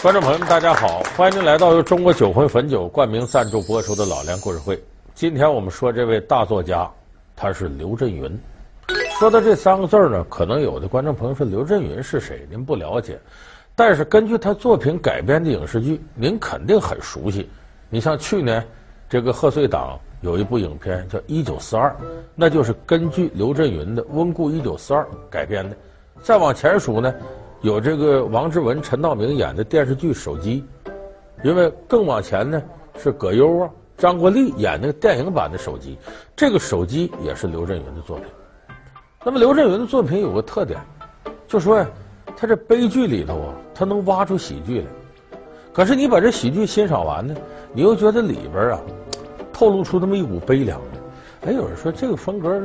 观众朋友们，大家好，欢迎您来到由中国酒魂汾酒冠名赞助播出的《老梁故事会》。今天我们说这位大作家，他是刘震云。说到这三个字呢，可能有的观众朋友说刘震云是谁？您不了解，但是根据他作品改编的影视剧，您肯定很熟悉。你像去年这个贺岁档有一部影片叫《一九四二》，那就是根据刘震云的《温故一九四二》改编的。再往前数呢，有这个王志文、陈道明演的电视剧《手机》，因为更往前呢是葛优啊、张国立演那个电影版的《手机》，这个《手机》也是刘震云的作品。那么刘震云的作品有个特点，就说呀，他这悲剧里头啊，他能挖出喜剧来。可是你把这喜剧欣赏完呢，你又觉得里边啊，透露出那么一股悲凉来。哎，有人说这个风格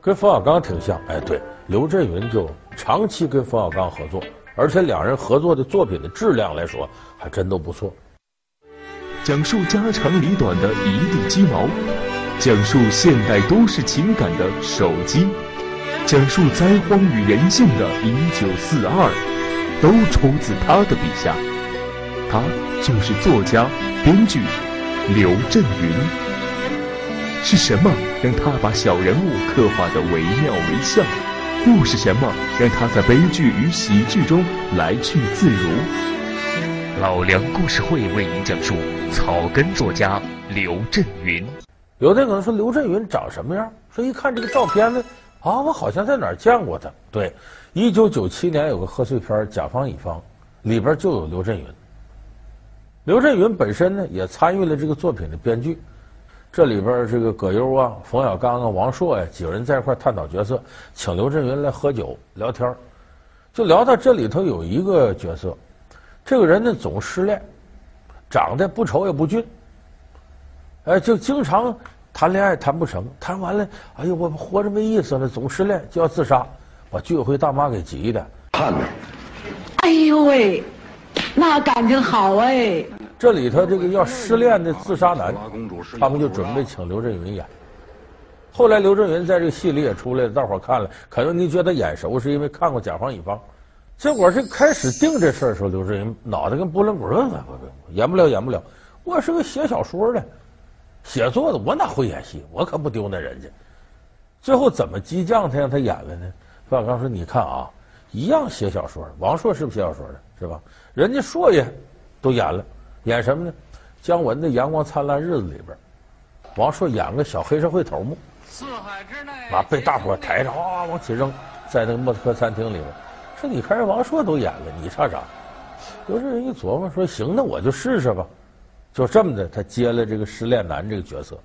跟冯小刚挺像。哎，对，刘震云就长期跟冯小刚合作，而且两人合作的作品的质量来说，还真都不错。讲述家长里短的一地鸡毛，讲述现代都市情感的手机。讲述灾荒与人性的《一九四二》，都出自他的笔下。他就是作家、编剧刘震云。是什么让他把小人物刻画得惟妙惟肖？又是什么让他在悲剧与喜剧中来去自如？老梁故事会为您讲述草根作家刘震云。有的人可能说刘震云长什么样？说一看这个照片呢。啊，我好像在哪儿见过他。对，一九九七年有个贺岁片《甲方乙方》，里边就有刘震云。刘震云本身呢也参与了这个作品的编剧。这里边这个葛优啊、冯小刚啊、王朔呀、啊、几个人在一块探讨角色，请刘震云来喝酒聊天，就聊到这里头有一个角色，这个人呢总失恋，长得不丑也不俊，哎，就经常。谈恋爱谈不成，谈完了，哎呦，我活着没意思了，总失恋就要自杀，把居委会大妈给急的。看着，哎呦喂，那感情好哎。这里头这个要失恋的自杀男，他们就准备请刘震云演。后来刘震云在这个戏里也出来了，大伙看了，可能你觉得眼熟，是因为看过《甲方乙方》。结果这开始定这事儿的时候，刘震云脑袋跟拨浪鼓似的，演不了，演不了。我是个写小说的。写作的我哪会演戏？我可不丢那人家。最后怎么激将他让他演了呢？冯小刚说：“你看啊，一样写小说，王朔是不是写小说的？是吧？人家朔爷都演了，演什么呢？姜文的《阳光灿烂日子》里边，王朔演个小黑社会头目，四海之内，啊，被大伙抬着哇往起扔，在那个莫斯科餐厅里边。说你看人王朔都演了，你差啥？有这人一琢磨说：行，那我就试试吧。”就这么的，他接了这个失恋男这个角色。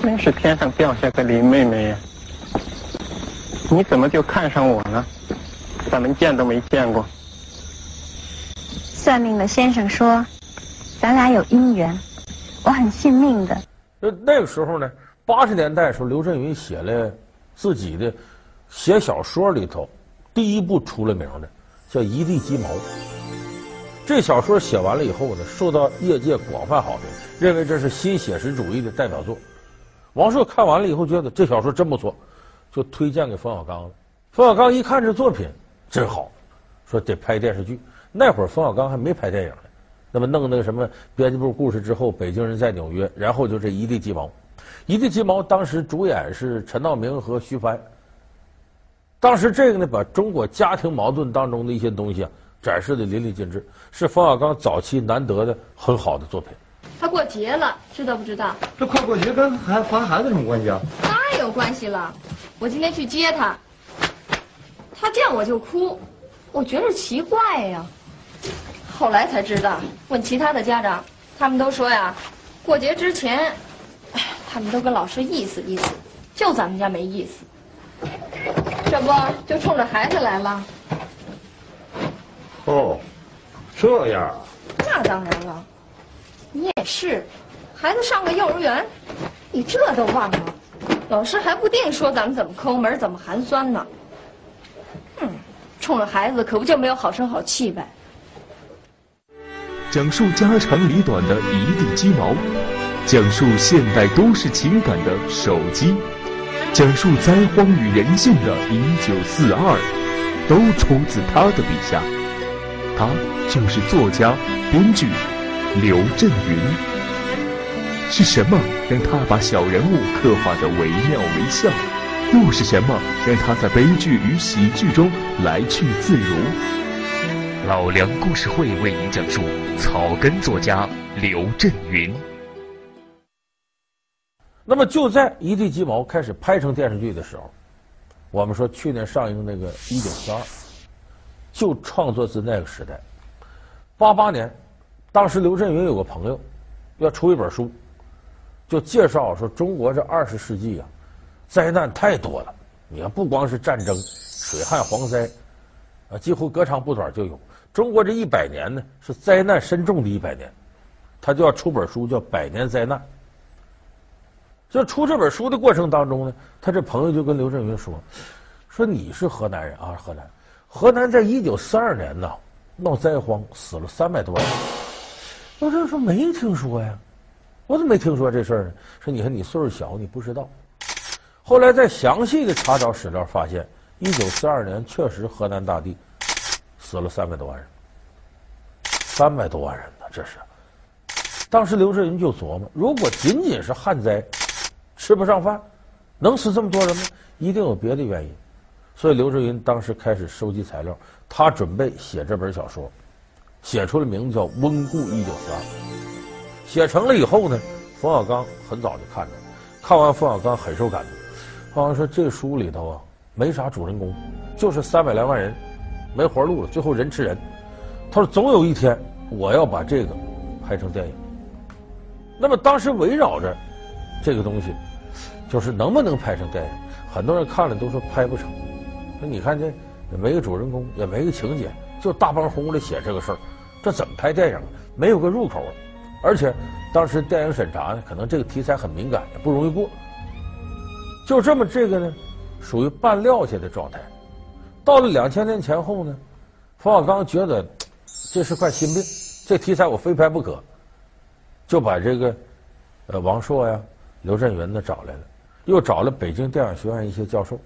真是天上掉下个林妹妹呀！你怎么就看上我了？咱们见都没见过。算命的先生说，咱俩有姻缘，我很信命的。那那个时候呢，八十年代的时候，刘震云写了自己的写小说里头第一部出了名的，叫《一地鸡毛》。这小说写完了以后呢，受到业界广泛好评，认为这是新写实主义的代表作。王朔看完了以后，觉得这小说真不错，就推荐给冯小刚了。冯小刚一看这作品真好，说得拍电视剧。那会儿冯小刚还没拍电影呢，那么弄那个什么编辑部故事之后，北京人在纽约，然后就这一地鸡毛。一地鸡毛当时主演是陈道明和徐帆。当时这个呢，把中国家庭矛盾当中的一些东西啊。展示的淋漓尽致，是冯小刚早期难得的很好的作品。他过节了，知道不知道？这快过节跟还还孩子什么关系啊？当然有关系了。我今天去接他，他见我就哭，我觉得奇怪呀。后来才知道，问其他的家长，他们都说呀，过节之前，哎，他们都跟老师意思意思，就咱们家没意思。这不就冲着孩子来了？哦，这样啊？那当然了，你也是，孩子上个幼儿园，你这都忘了？老师还不定说咱们怎么抠门，怎么寒酸呢？哼，冲着孩子可不就没有好声好气呗？讲述家长里短的一地鸡毛，讲述现代都市情感的手机，讲述灾荒与人性的《一九四二》，都出自他的笔下。他就是作家、编剧刘震云。是什么让他把小人物刻画得惟妙惟肖？又是什么让他在悲剧与喜剧中来去自如？老梁故事会为您讲述草根作家刘震云。那么就在《一地鸡毛》开始拍成电视剧的时候，我们说去年上映那个《一九四二》，就创作自那个时代。八八年，当时刘震云有个朋友要出一本书，就介绍说中国这二十世纪啊。灾难太多了，你看不光是战争、水旱、蝗灾，啊，几乎隔长不短就有。中国这一百年呢，是灾难深重的一百年，他就要出本书叫《百年灾难》。就出这本书的过程当中呢，他这朋友就跟刘震云说：“说你是河南人啊，河南，河南在一九四二年呢闹灾荒，死了三百多人。”刘震说：“没听说呀，我怎么没听说这事儿呢？”说：“你看你岁数小，你不知道。”后来再详细的查找史料，发现一九四二年确实河南大地死了三百多万人，三百多万人呢，这是。当时刘震云就琢磨：如果仅仅是旱灾，吃不上饭，能死这么多人吗？一定有别的原因。所以刘震云当时开始收集材料，他准备写这本小说，写出了名字叫《温故一九四二》。写成了以后呢，冯小刚很早就看了，看完冯小刚很受感动。好像说这书里头啊，没啥主人公，就是三百来万人，没活路了，最后人吃人。他说总有一天我要把这个拍成电影。那么当时围绕着这个东西，就是能不能拍成电影？很多人看了都说拍不成。那你看这也没个主人公，也没个情节，就大帮轰的写这个事儿，这怎么拍电影？没有个入口，而且当时电影审查呢，可能这个题材很敏感，也不容易过。就这么这个呢，属于半撂下的状态。到了两千年前后呢，冯小刚觉得这是块心病，这题材我非拍不可，就把这个呃王朔呀、刘震云呢找来了，又找了北京电影学院一些教授、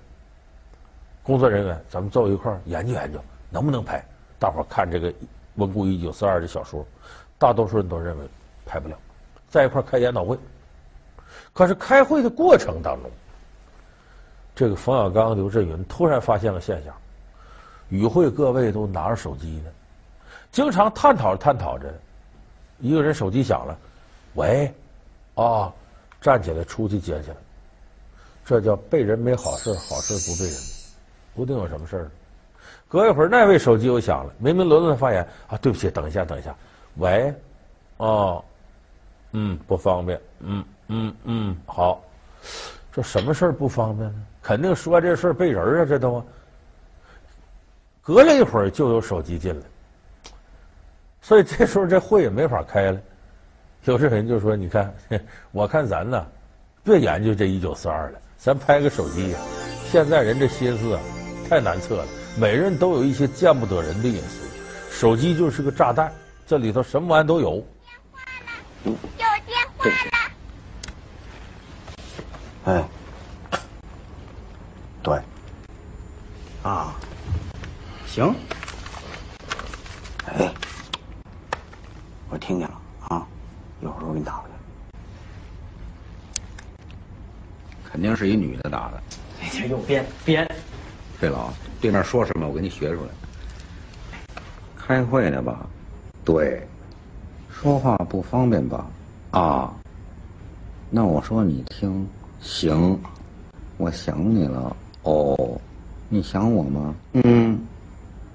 工作人员，咱们坐一块儿研究研究，能不能拍？大伙儿看这个《温故一九四二》的小说，大多数人都认为拍不了，在一块儿开研讨会。可是开会的过程当中，这个冯小刚、刘震云突然发现了现象，与会各位都拿着手机呢，经常探讨着探讨着，一个人手机响了，喂，啊，站起来出去接去了，这叫被人没好事，好事不被人，不定有什么事儿。隔一会儿，那位手机又响了，明明轮到他发言啊，对不起，等一下，等一下，喂，哦，嗯，不方便，嗯嗯嗯，好，这什么事儿不方便呢？肯定说这事儿背人啊，这都。隔了一会儿就有手机进来，所以这时候这会也没法开了。有这人就说：“你看，我看咱呢，别研究这一九四二了，咱拍个手机呀。现在人这心思啊，太难测了，每人都有一些见不得人的隐私，手机就是个炸弹，这里头什么玩意都有。”有电话了。哎。对，啊，行，哎，我听见了啊，一会儿我给你打过去。肯定是一女的打的。哎，这又编编。费老，对面说什么，我给你学出来。开会呢吧？对。说话不方便吧？啊。那我说你听，行，我想你了。哦，你想我吗？嗯，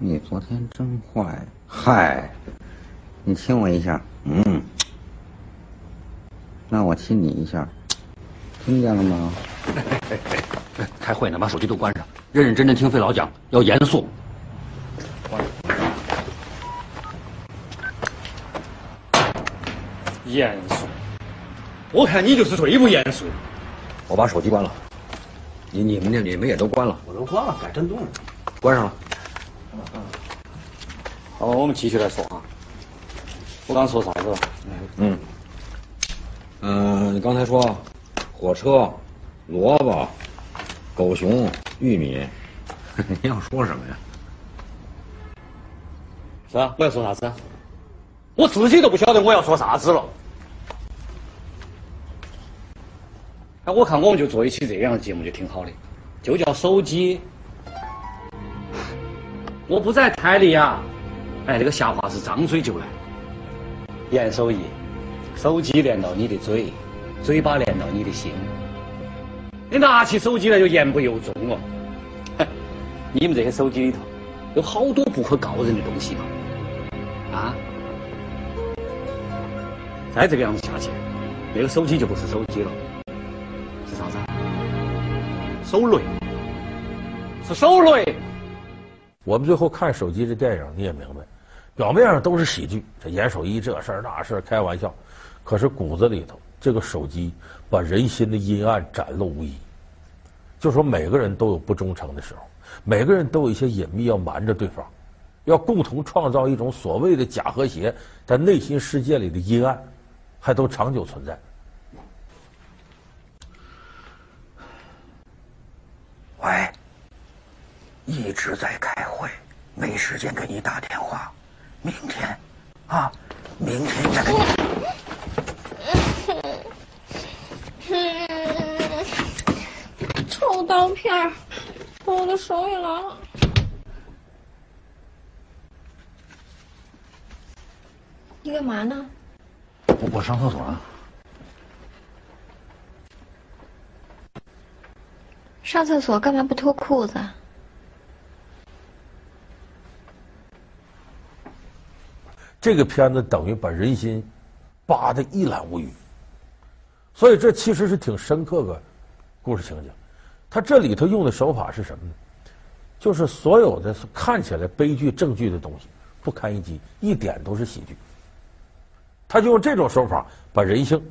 你昨天真坏。嗨，你亲我一下。嗯，那我亲你一下，听见了吗？开会呢，把手机都关上，认认真真听费老讲，要严肃。严肃？我看你就是最不严肃。我把手机关了。你你们那你们也都关了，我都关了，改震动了，关上了。嗯。好，我们继续来说啊。我刚说啥子了？嗯。嗯，你刚才说火车、萝卜、狗熊、玉米，你要说什么呀？是啊？我要说啥子？我自己都不晓得我要说啥子了。哎，我看我们就做一期这样的节目就挺好的，就叫手机。我不在台里呀、啊。哎，那个瞎话是张嘴就来。严守义，手机连到你的嘴，嘴巴连到你的心。你拿起手机来就言不由衷哦。你们这些手机里头有好多不可告人的东西嘛？啊？再这个样子下去，那个手机就不是手机了，是啥子？手雷，是手雷。我们最后看手机这电影，你也明白，表面上都是喜剧，这严守一这事儿那事儿开玩笑，可是骨子里头，这个手机把人心的阴暗展露无遗。就说每个人都有不忠诚的时候，每个人都有一些隐秘要瞒着对方，要共同创造一种所谓的假和谐，在内心世界里的阴暗。还都长久存在。一直在开会，没时间给你打电话。明天，啊，明天再给你。臭刀片儿，我的手也来了。你干嘛呢？我我上厕所了。上厕所干嘛不脱裤子？这个片子等于把人心扒得一览无余，所以这其实是挺深刻的故事情节。他这里头用的手法是什么呢？就是所有的看起来悲剧、正剧的东西不堪一击，一点都是喜剧。他就用这种手法把人性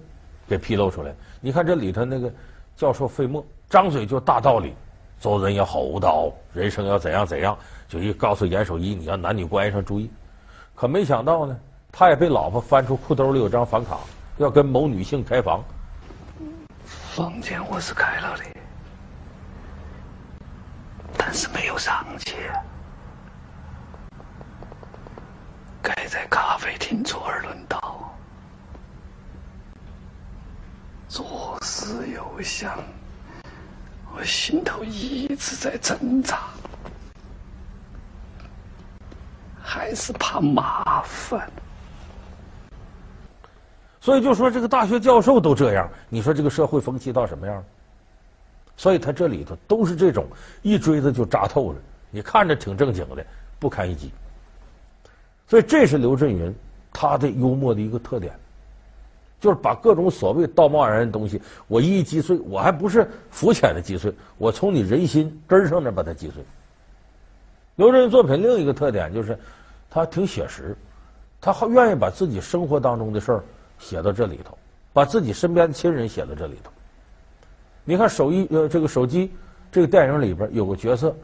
给披露出来。你看这里头那个教授费默，张嘴就大道理，做人要厚道，人生要怎样怎样，就一告诉严守一，你要男女关系上注意。可没想到呢，他也被老婆翻出裤兜里有张房卡，要跟某女性开房。房间我是开了的，但是没有上去。该在咖啡厅坐而论道。左思右想，我心头一直在挣扎，还是怕麻烦。所以就说这个大学教授都这样，你说这个社会风气到什么样？所以他这里头都是这种一锥子就扎透了，你看着挺正经的，不堪一击。所以这是刘震云他的幽默的一个特点。就是把各种所谓道貌岸然的东西，我一一击碎。我还不是肤浅的击碎，我从你人心根上那把它击碎。刘震云作品另一个特点就是，他挺写实，他好愿意把自己生活当中的事儿写到这里头，把自己身边的亲人写到这里头。你看手一呃这个手机这个电影里边有个角色，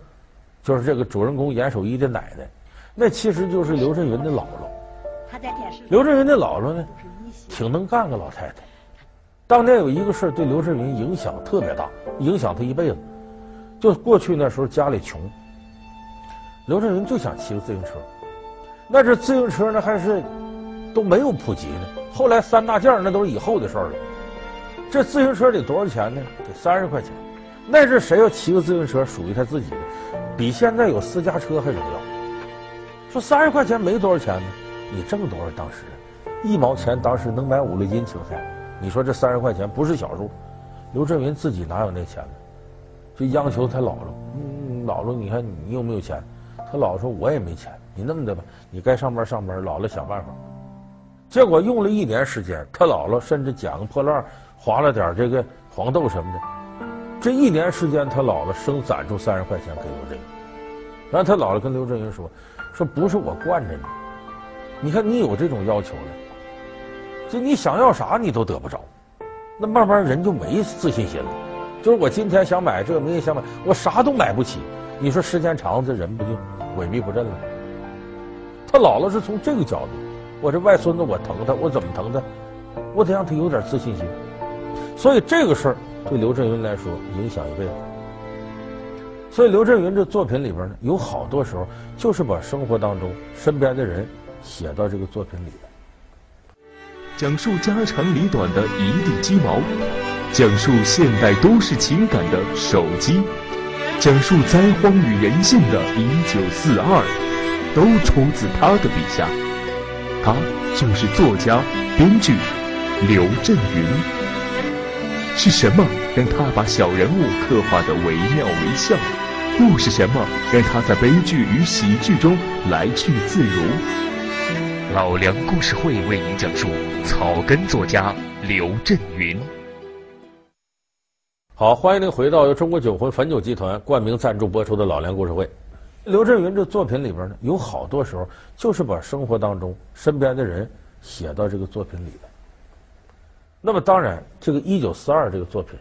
就是这个主人公严守一的奶奶，那其实就是刘震云的姥姥。他在电视。刘震云的姥姥呢？挺能干个老太太，当年有一个事儿对刘震云影响特别大，影响他一辈子。就过去那时候家里穷，刘震云就想骑个自行车，那这自行车呢还是都没有普及呢。后来三大件那都是以后的事儿了。这自行车得多少钱呢？得三十块钱。那阵谁要骑个自行车属于他自己的，比现在有私家车还重要。说三十块钱没多少钱呢，你挣多少当时？一毛钱当时能买五六斤青菜，你说这三十块钱不是小数。刘震云自己哪有那钱呢？就央求他姥姥，姥姥，你看你有没有钱？他姥姥说，我也没钱。你那么的吧，你该上班上班，姥姥想办法。结果用了一年时间，他姥姥甚至捡个破烂划了点这个黄豆什么的。这一年时间，他姥姥生攒出三十块钱给刘震云。然后他姥姥跟刘震云说：“说不是我惯着你，你看你有这种要求了。”就你想要啥你都得不着，那慢慢人就没自信心了。就是我今天想买这个，明天想买，我啥都买不起。你说时间长，这人不就萎靡不振了？他姥姥是从这个角度，我这外孙子我疼他，我怎么疼他？我得让他有点自信心。所以这个事儿对刘震云来说影响一辈子。所以刘震云这作品里边呢，有好多时候就是把生活当中身边的人写到这个作品里，讲述家长里短的一地鸡毛，讲述现代都市情感的手机，讲述灾荒与人性的一九四二，都出自他的笔下。他就是作家、编剧刘震云。是什么让他把小人物刻画得惟妙惟肖？又是什么让他在悲剧与喜剧中来去自如？老梁故事会为您讲述草根作家刘震云。好，欢迎您回到由中国酒魂汾酒集团冠名赞助播出的老梁故事会。刘震云这作品里边呢，有好多时候就是把生活当中身边的人写到这个作品里的。那么当然，这个《一九四二》这个作品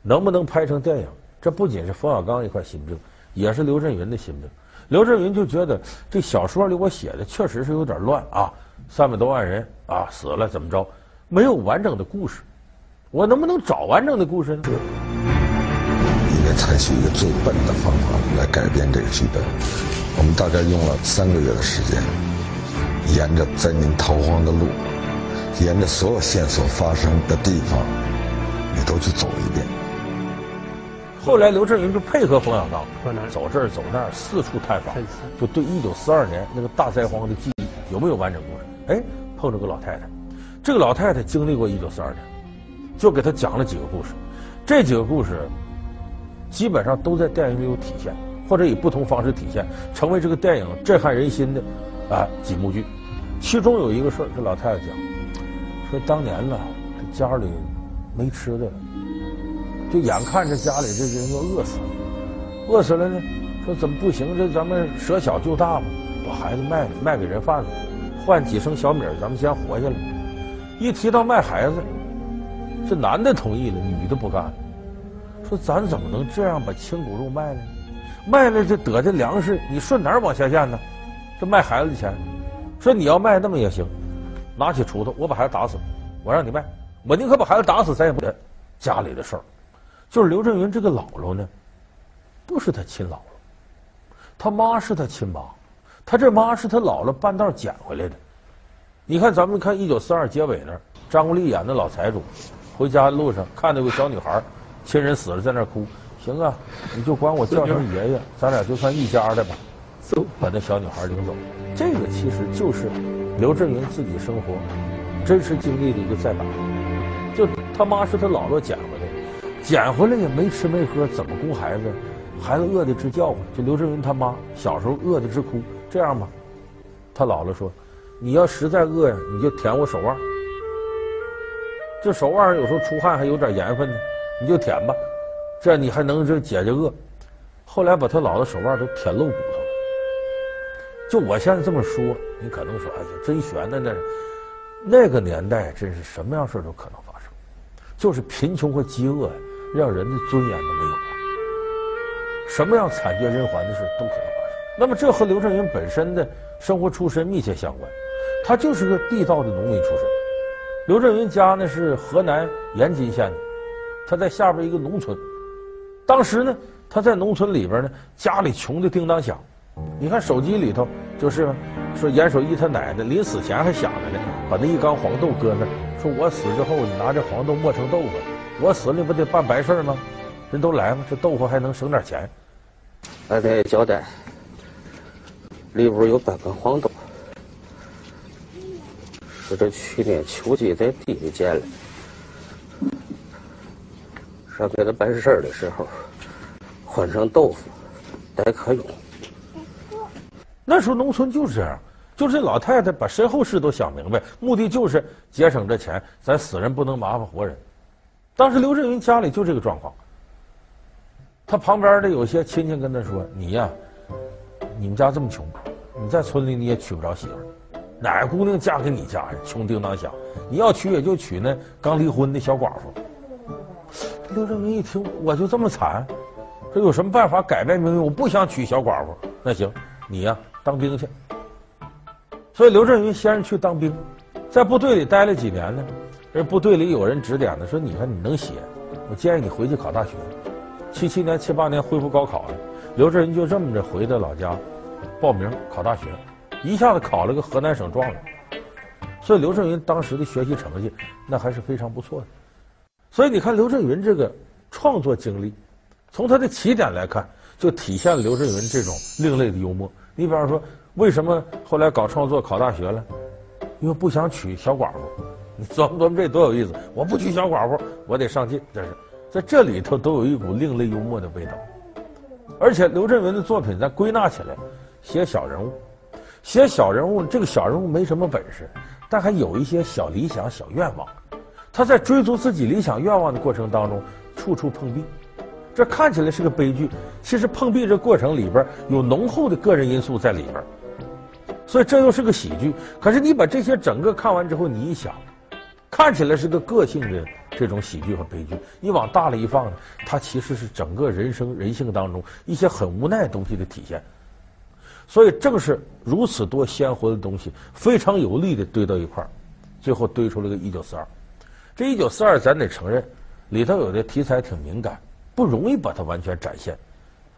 能不能拍成电影，这不仅是冯小刚一块心病，也是刘震云的心病。刘震云就觉得这小说里我写的确实是有点乱啊，三百多万人啊死了怎么着，没有完整的故事。我能不能找完整的故事呢？应该采取一个最笨的方法来改编这个剧本。我们大概用了三个月的时间，沿着灾民逃荒的路。沿着所有线索发生的地方，你都去走一遍。后来刘震云就配合冯小刚，走这儿走那儿，四处探访，就对一九四二年那个大灾荒的记忆有没有完整故事？哎，碰着个老太太，这个老太太经历过一九四二年，就给他讲了几个故事。这几个故事基本上都在电影里有体现，或者以不同方式体现，成为这个电影震撼人心的啊几幕剧。其中有一个事儿，这老太太讲。说当年呢，这家里没吃的了，就眼看着家里这人要饿死了，饿死了呢，说怎么不行？这咱们舍小救大嘛，把孩子卖了，卖给人贩子，换几升小米，咱们先活下来。一提到卖孩子，这男的同意了，女的不干了。说咱怎么能这样把亲骨肉卖了呢？卖了这得的粮食，你顺哪儿往下咽呢？这卖孩子的钱，说你要卖那么也行。拿起锄头，我把孩子打死，我让你卖，我宁可把孩子打死，咱也不得家里的事儿。就是刘震云这个姥姥呢，不是他亲姥姥，他妈是他亲妈，他这妈是他姥姥半道捡回来的。你看，咱们看《一九四二》结尾那儿，张国立演的老财主，回家路上看到个小女孩，亲人死了在那哭，行啊，你就管我叫声爷爷，咱俩就算一家的吧。走，把那小女孩领走。这个其实就是刘震云自己生活真实经历的一个再版。就他妈是他姥姥捡回来，捡回来也没吃没喝，怎么供孩子？孩子饿得直叫唤。就刘震云他妈小时候饿得直哭。这样吧，他姥姥说：“你要实在饿呀，你就舔我手腕。这手腕有时候出汗还有点盐分呢，你就舔吧，这样你还能这解解饿。”后来把他姥姥手腕都舔露骨头了。就我现在这么说，你可能说：“哎呀，真悬的那，那个年代真是什么样事都可能发生，就是贫穷和饥饿呀，让人的尊严都没有了。什么样惨绝人寰的事都可能发生。那么，这和刘震云本身的生活出身密切相关。他就是个地道的农民出身。刘震云家呢是河南延津县的，他在下边一个农村。当时呢，他在农村里边呢，家里穷的叮当响。你看手机里头，就是说严守一他奶奶临死前还想着呢，把那一缸黄豆搁那，说我死之后你拿这黄豆磨成豆腐，我死了你不得办白事吗？人都来吗？这豆腐还能省点钱。俺给交代，里屋有半根黄豆，是这去年秋季在地里捡的，上给他办事儿的时候换成豆腐，待可用。那时候农村就是这样，就是老太太把身后事都想明白，目的就是节省这钱，咱死人不能麻烦活人。当时刘震云家里就这个状况，他旁边的有些亲戚跟他说：“你呀，你们家这么穷，你在村里你也娶不着媳妇，哪个姑娘嫁给你家呀？穷叮当响，你要娶也就娶那刚离婚的小寡妇。”刘震云一听，我就这么惨，说有什么办法改变命运？我不想娶小寡妇，那行，你呀。当兵去，所以刘震云先是去当兵，在部队里待了几年呢。这部队里有人指点呢，说：“你看你能写，我建议你回去考大学。”七七年、七八年恢复高考了，刘震云就这么着回到老家，报名考大学，一下子考了个河南省状元。所以刘震云当时的学习成绩那还是非常不错的。所以你看刘震云这个创作经历，从他的起点来看，就体现了刘震云这种另类的幽默。你比方说，为什么后来搞创作考大学了？因为不想娶小寡妇。你琢磨琢磨这多有意思！我不娶小寡妇，我得上进。这是在这里头都有一股另类幽默的味道。而且刘震云的作品，咱归纳起来，写小人物，写小人物，这个小人物没什么本事。但还有一些小理想、小愿望，他在追逐自己理想愿望的过程当中，处处碰壁。这看起来是个悲剧，其实碰壁这过程里边有浓厚的个人因素在里边，所以这又是个喜剧。可是你把这些整个看完之后，你一想，看起来是个个性的这种喜剧和悲剧，你往大了一放呢，它其实是整个人生人性当中一些很无奈东西的体现。所以正是如此多鲜活的东西，非常有力的堆到一块儿，最后堆出了个一九四二。这一九四二，咱得承认，里头有的题材挺敏感，不容易把它完全展现。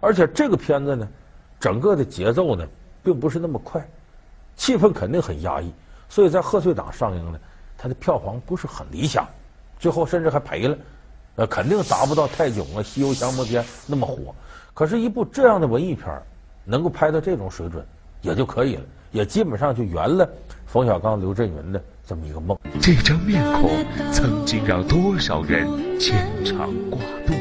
而且这个片子呢，整个的节奏呢，并不是那么快，气氛肯定很压抑。所以在贺岁档上映呢，它的票房不是很理想，最后甚至还赔了，呃，肯定达不到泰囧啊、西游降魔篇那么火。可是，一部这样的文艺片。能够拍到这种水准，也就可以了，也基本上就圆了冯小刚、刘震云的这么一个梦。这张面孔曾经让多少人牵肠挂肚，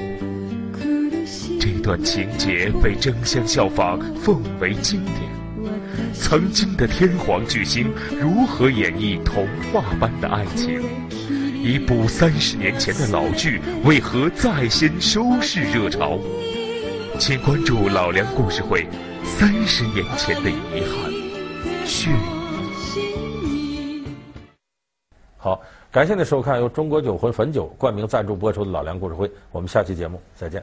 这段情节被争相效仿，奉为经典。曾经的天皇巨星如何演绎童话般的爱情？一部三十年前的老剧为何再掀收视热潮？请关注老梁故事会。三十年前的遗憾，血好，感谢您收看由中国酒魂汾酒冠名赞助播出的《老梁故事会》，我们下期节目再见。